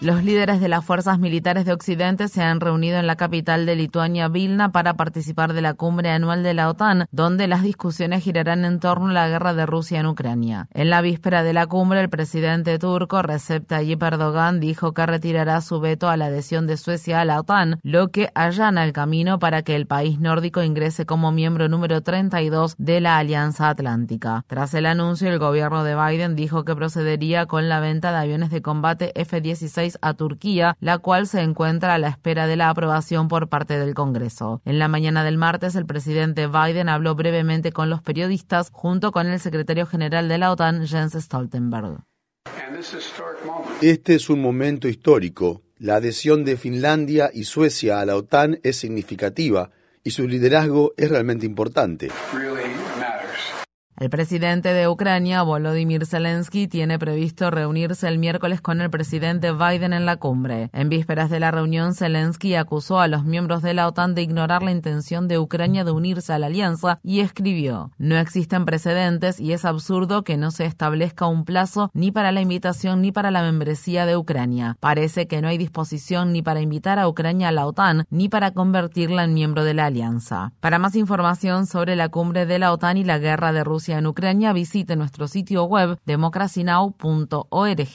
Los líderes de las fuerzas militares de Occidente se han reunido en la capital de Lituania, Vilna, para participar de la cumbre anual de la OTAN, donde las discusiones girarán en torno a la guerra de Rusia en Ucrania. En la víspera de la cumbre, el presidente turco Recep Tayyip Erdogan dijo que retirará su veto a la adhesión de Suecia a la OTAN, lo que allana el camino para que el país nórdico ingrese como miembro número 32 de la Alianza Atlántica. Tras el anuncio, el gobierno de Biden dijo que procedería con la venta de aviones de combate F-16 a Turquía, la cual se encuentra a la espera de la aprobación por parte del Congreso. En la mañana del martes, el presidente Biden habló brevemente con los periodistas junto con el secretario general de la OTAN, Jens Stoltenberg. Este es un momento histórico. La adhesión de Finlandia y Suecia a la OTAN es significativa y su liderazgo es realmente importante. El presidente de Ucrania, Volodymyr Zelensky, tiene previsto reunirse el miércoles con el presidente Biden en la cumbre. En vísperas de la reunión, Zelensky acusó a los miembros de la OTAN de ignorar la intención de Ucrania de unirse a la alianza y escribió, no existen precedentes y es absurdo que no se establezca un plazo ni para la invitación ni para la membresía de Ucrania. Parece que no hay disposición ni para invitar a Ucrania a la OTAN ni para convertirla en miembro de la alianza. Para más información sobre la cumbre de la OTAN y la guerra de Rusia en Ucrania, visite nuestro sitio web democracynow.org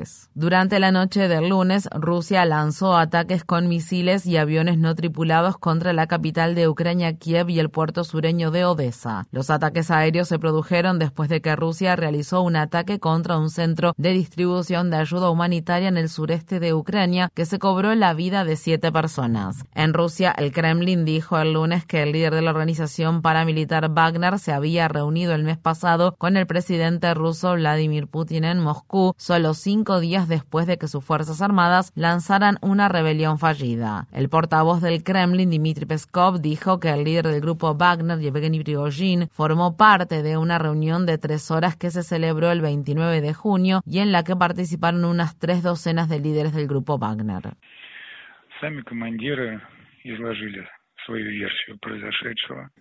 es. Durante la noche del lunes, Rusia lanzó ataques con misiles y aviones no tripulados contra la capital de Ucrania, Kiev, y el puerto sureño de Odessa. Los ataques aéreos se produjeron después de que Rusia realizó un ataque contra un centro de distribución de ayuda humanitaria en el sureste de Ucrania que se cobró la vida de siete personas. En Rusia, el Kremlin dijo el lunes que el líder de la organización paramilitar Wagner se había reunido el mes pasado con el presidente ruso Vladimir Putin en Moscú, solo cinco días después de que sus Fuerzas Armadas lanzaran una rebelión fallida. El portavoz del Kremlin, Dmitry Peskov, dijo que el líder del grupo Wagner, Yevgeny Prigozhin, formó parte de una reunión de tres horas que se celebró el 29 de junio y en la que participaron unas tres docenas de líderes del grupo Wagner.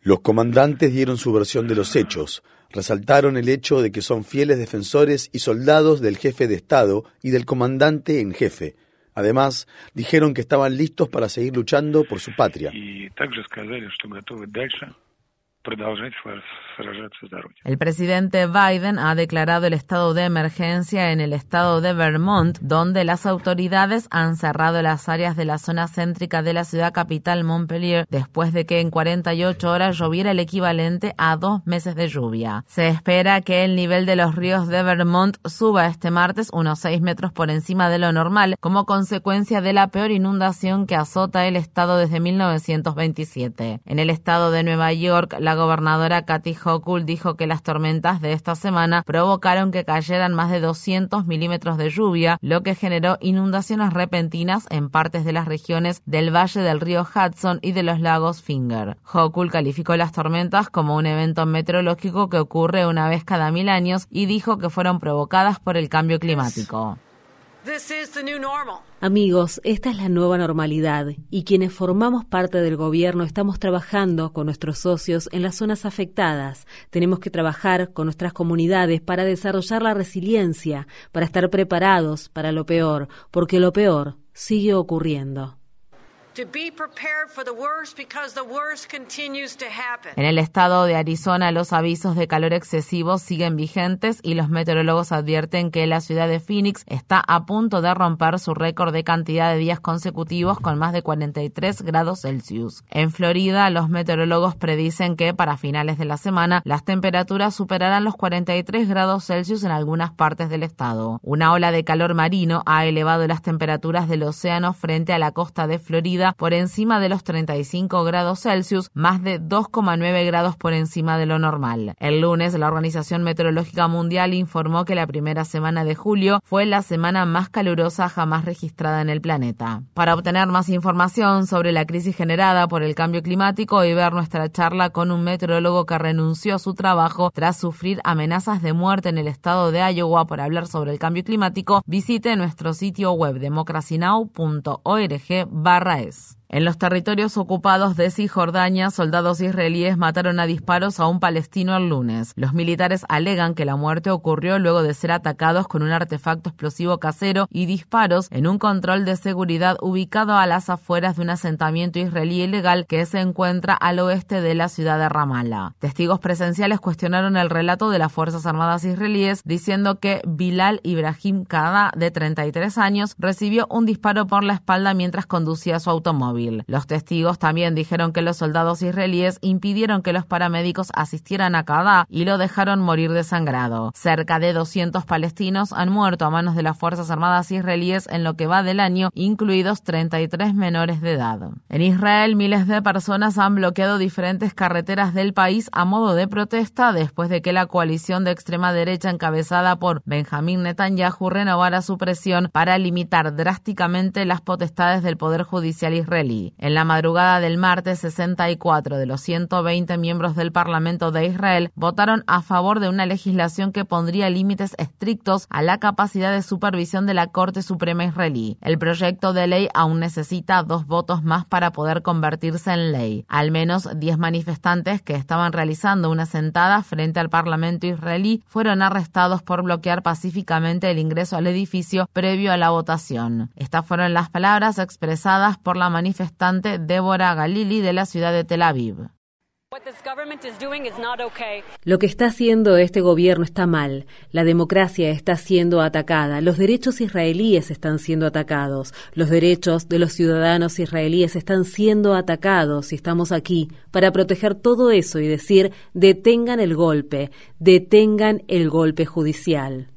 Los comandantes dieron su versión de los hechos, resaltaron el hecho de que son fieles defensores y soldados del jefe de Estado y del comandante en jefe. Además, dijeron que estaban listos para seguir luchando por su patria. El presidente Biden ha declarado el estado de emergencia en el estado de Vermont, donde las autoridades han cerrado las áreas de la zona céntrica de la ciudad capital Montpelier después de que en 48 horas lloviera el equivalente a dos meses de lluvia. Se espera que el nivel de los ríos de Vermont suba este martes unos 6 metros por encima de lo normal como consecuencia de la peor inundación que azota el estado desde 1927. En el estado de Nueva York, la gobernadora Kathy Hochul dijo que las tormentas de esta semana provocaron que cayeran más de 200 milímetros de lluvia, lo que generó inundaciones repentinas en partes de las regiones del valle del río Hudson y de los lagos Finger. Hochul calificó las tormentas como un evento meteorológico que ocurre una vez cada mil años y dijo que fueron provocadas por el cambio climático. Amigos, esta es la nueva normalidad y quienes formamos parte del gobierno estamos trabajando con nuestros socios en las zonas afectadas. Tenemos que trabajar con nuestras comunidades para desarrollar la resiliencia, para estar preparados para lo peor, porque lo peor sigue ocurriendo. En el estado de Arizona, los avisos de calor excesivo siguen vigentes y los meteorólogos advierten que la ciudad de Phoenix está a punto de romper su récord de cantidad de días consecutivos con más de 43 grados Celsius. En Florida, los meteorólogos predicen que para finales de la semana las temperaturas superarán los 43 grados Celsius en algunas partes del estado. Una ola de calor marino ha elevado las temperaturas del océano frente a la costa de Florida por encima de los 35 grados Celsius, más de 2,9 grados por encima de lo normal. El lunes, la Organización Meteorológica Mundial informó que la primera semana de julio fue la semana más calurosa jamás registrada en el planeta. Para obtener más información sobre la crisis generada por el cambio climático y ver nuestra charla con un meteorólogo que renunció a su trabajo tras sufrir amenazas de muerte en el estado de Iowa por hablar sobre el cambio climático, visite nuestro sitio web guys. En los territorios ocupados de Cisjordania, soldados israelíes mataron a disparos a un palestino el lunes. Los militares alegan que la muerte ocurrió luego de ser atacados con un artefacto explosivo casero y disparos en un control de seguridad ubicado a las afueras de un asentamiento israelí ilegal que se encuentra al oeste de la ciudad de Ramallah. Testigos presenciales cuestionaron el relato de las Fuerzas Armadas israelíes diciendo que Bilal Ibrahim Kada, de 33 años, recibió un disparo por la espalda mientras conducía su automóvil. Los testigos también dijeron que los soldados israelíes impidieron que los paramédicos asistieran a Kadá y lo dejaron morir desangrado. Cerca de 200 palestinos han muerto a manos de las Fuerzas Armadas israelíes en lo que va del año, incluidos 33 menores de edad. En Israel, miles de personas han bloqueado diferentes carreteras del país a modo de protesta después de que la coalición de extrema derecha encabezada por Benjamín Netanyahu renovara su presión para limitar drásticamente las potestades del Poder Judicial israelí. En la madrugada del martes, 64 de los 120 miembros del Parlamento de Israel votaron a favor de una legislación que pondría límites estrictos a la capacidad de supervisión de la Corte Suprema israelí. El proyecto de ley aún necesita dos votos más para poder convertirse en ley. Al menos 10 manifestantes que estaban realizando una sentada frente al Parlamento israelí fueron arrestados por bloquear pacíficamente el ingreso al edificio previo a la votación. Estas fueron las palabras expresadas por la manifestación manifestante Débora Galili de la ciudad de Tel Aviv. Lo que está haciendo este gobierno está mal. La democracia está siendo atacada. Los derechos israelíes están siendo atacados. Los derechos de los ciudadanos israelíes están siendo atacados. Y estamos aquí para proteger todo eso y decir, detengan el golpe, detengan el golpe judicial.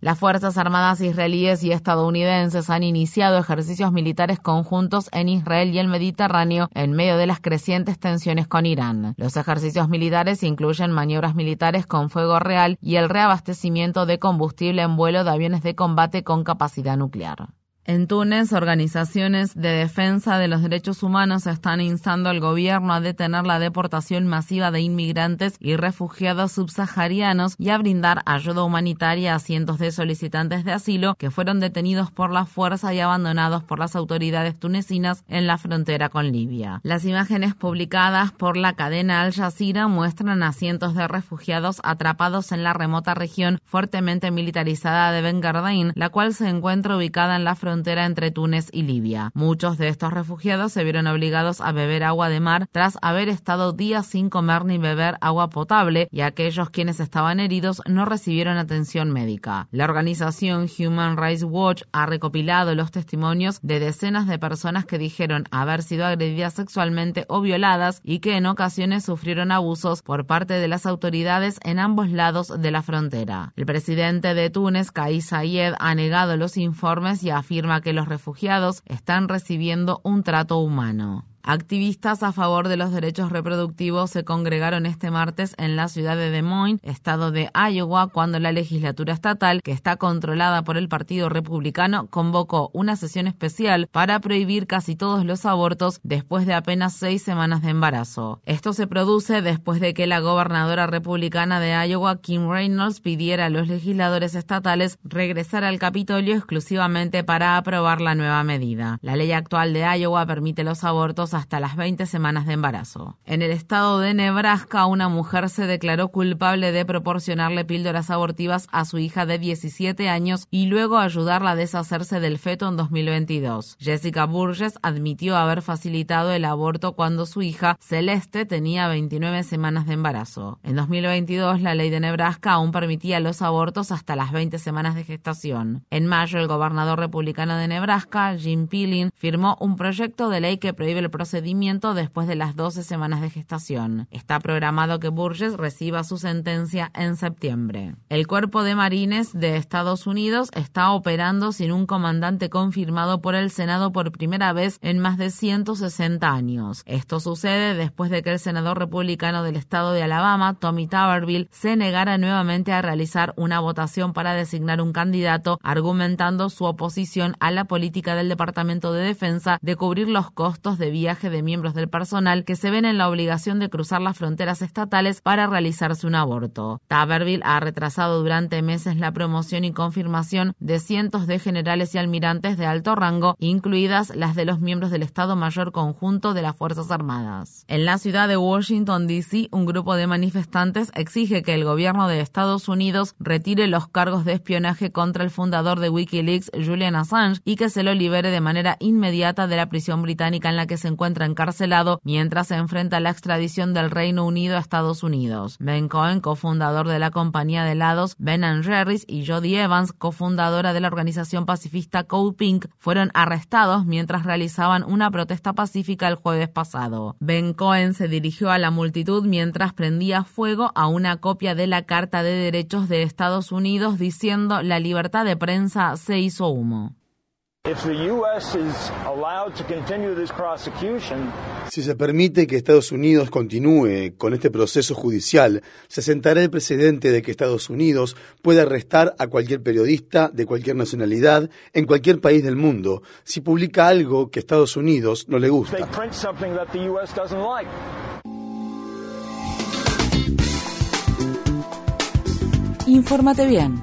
Las Fuerzas Armadas israelíes y estadounidenses han iniciado ejercicios militares conjuntos en Israel y el Mediterráneo en medio de las crecientes tensiones con Irán. Los ejercicios militares incluyen maniobras militares con fuego real y el reabastecimiento de combustible en vuelo de aviones de combate con capacidad nuclear. En Túnez, organizaciones de defensa de los derechos humanos están instando al gobierno a detener la deportación masiva de inmigrantes y refugiados subsaharianos y a brindar ayuda humanitaria a cientos de solicitantes de asilo que fueron detenidos por la fuerza y abandonados por las autoridades tunecinas en la frontera con Libia. Las imágenes publicadas por la cadena Al Jazeera muestran a cientos de refugiados atrapados en la remota región fuertemente militarizada de Ben Gardain, la cual se encuentra ubicada en la frontera frontera entre Túnez y Libia. Muchos de estos refugiados se vieron obligados a beber agua de mar tras haber estado días sin comer ni beber agua potable y aquellos quienes estaban heridos no recibieron atención médica. La organización Human Rights Watch ha recopilado los testimonios de decenas de personas que dijeron haber sido agredidas sexualmente o violadas y que en ocasiones sufrieron abusos por parte de las autoridades en ambos lados de la frontera. El presidente de Túnez, Kais Sayed, ha negado los informes y afirma que los refugiados están recibiendo un trato humano. Activistas a favor de los derechos reproductivos se congregaron este martes en la ciudad de Des Moines, estado de Iowa, cuando la legislatura estatal, que está controlada por el Partido Republicano, convocó una sesión especial para prohibir casi todos los abortos después de apenas seis semanas de embarazo. Esto se produce después de que la gobernadora republicana de Iowa, Kim Reynolds, pidiera a los legisladores estatales regresar al Capitolio exclusivamente para aprobar la nueva medida. La ley actual de Iowa permite los abortos hasta las 20 semanas de embarazo. En el estado de Nebraska, una mujer se declaró culpable de proporcionarle píldoras abortivas a su hija de 17 años y luego ayudarla a deshacerse del feto en 2022. Jessica Burgess admitió haber facilitado el aborto cuando su hija Celeste tenía 29 semanas de embarazo. En 2022, la ley de Nebraska aún permitía los abortos hasta las 20 semanas de gestación. En mayo, el gobernador republicano de Nebraska, Jim Pilling, firmó un proyecto de ley que prohíbe el proceso procedimiento después de las 12 semanas de gestación. Está programado que Burgess reciba su sentencia en septiembre. El Cuerpo de Marines de Estados Unidos está operando sin un comandante confirmado por el Senado por primera vez en más de 160 años. Esto sucede después de que el senador republicano del estado de Alabama, Tommy Taberville, se negara nuevamente a realizar una votación para designar un candidato, argumentando su oposición a la política del Departamento de Defensa de cubrir los costos de de miembros del personal que se ven en la obligación de cruzar las fronteras estatales para realizarse un aborto. Taberville ha retrasado durante meses la promoción y confirmación de cientos de generales y almirantes de alto rango, incluidas las de los miembros del Estado Mayor Conjunto de las Fuerzas Armadas. En la ciudad de Washington, D.C., un grupo de manifestantes exige que el gobierno de Estados Unidos retire los cargos de espionaje contra el fundador de Wikileaks, Julian Assange, y que se lo libere de manera inmediata de la prisión británica en la que se encuentra encarcelado mientras se enfrenta a la extradición del Reino Unido a Estados Unidos. Ben Cohen, cofundador de la compañía de helados Ben Jerry's, y Jodie Evans, cofundadora de la organización pacifista Code Pink, fueron arrestados mientras realizaban una protesta pacífica el jueves pasado. Ben Cohen se dirigió a la multitud mientras prendía fuego a una copia de la Carta de Derechos de Estados Unidos diciendo la libertad de prensa se hizo humo. Si se permite que Estados Unidos continúe con este proceso judicial, se sentará el precedente de que Estados Unidos puede arrestar a cualquier periodista de cualquier nacionalidad en cualquier país del mundo. Si publica algo que Estados Unidos no le gusta. Infórmate bien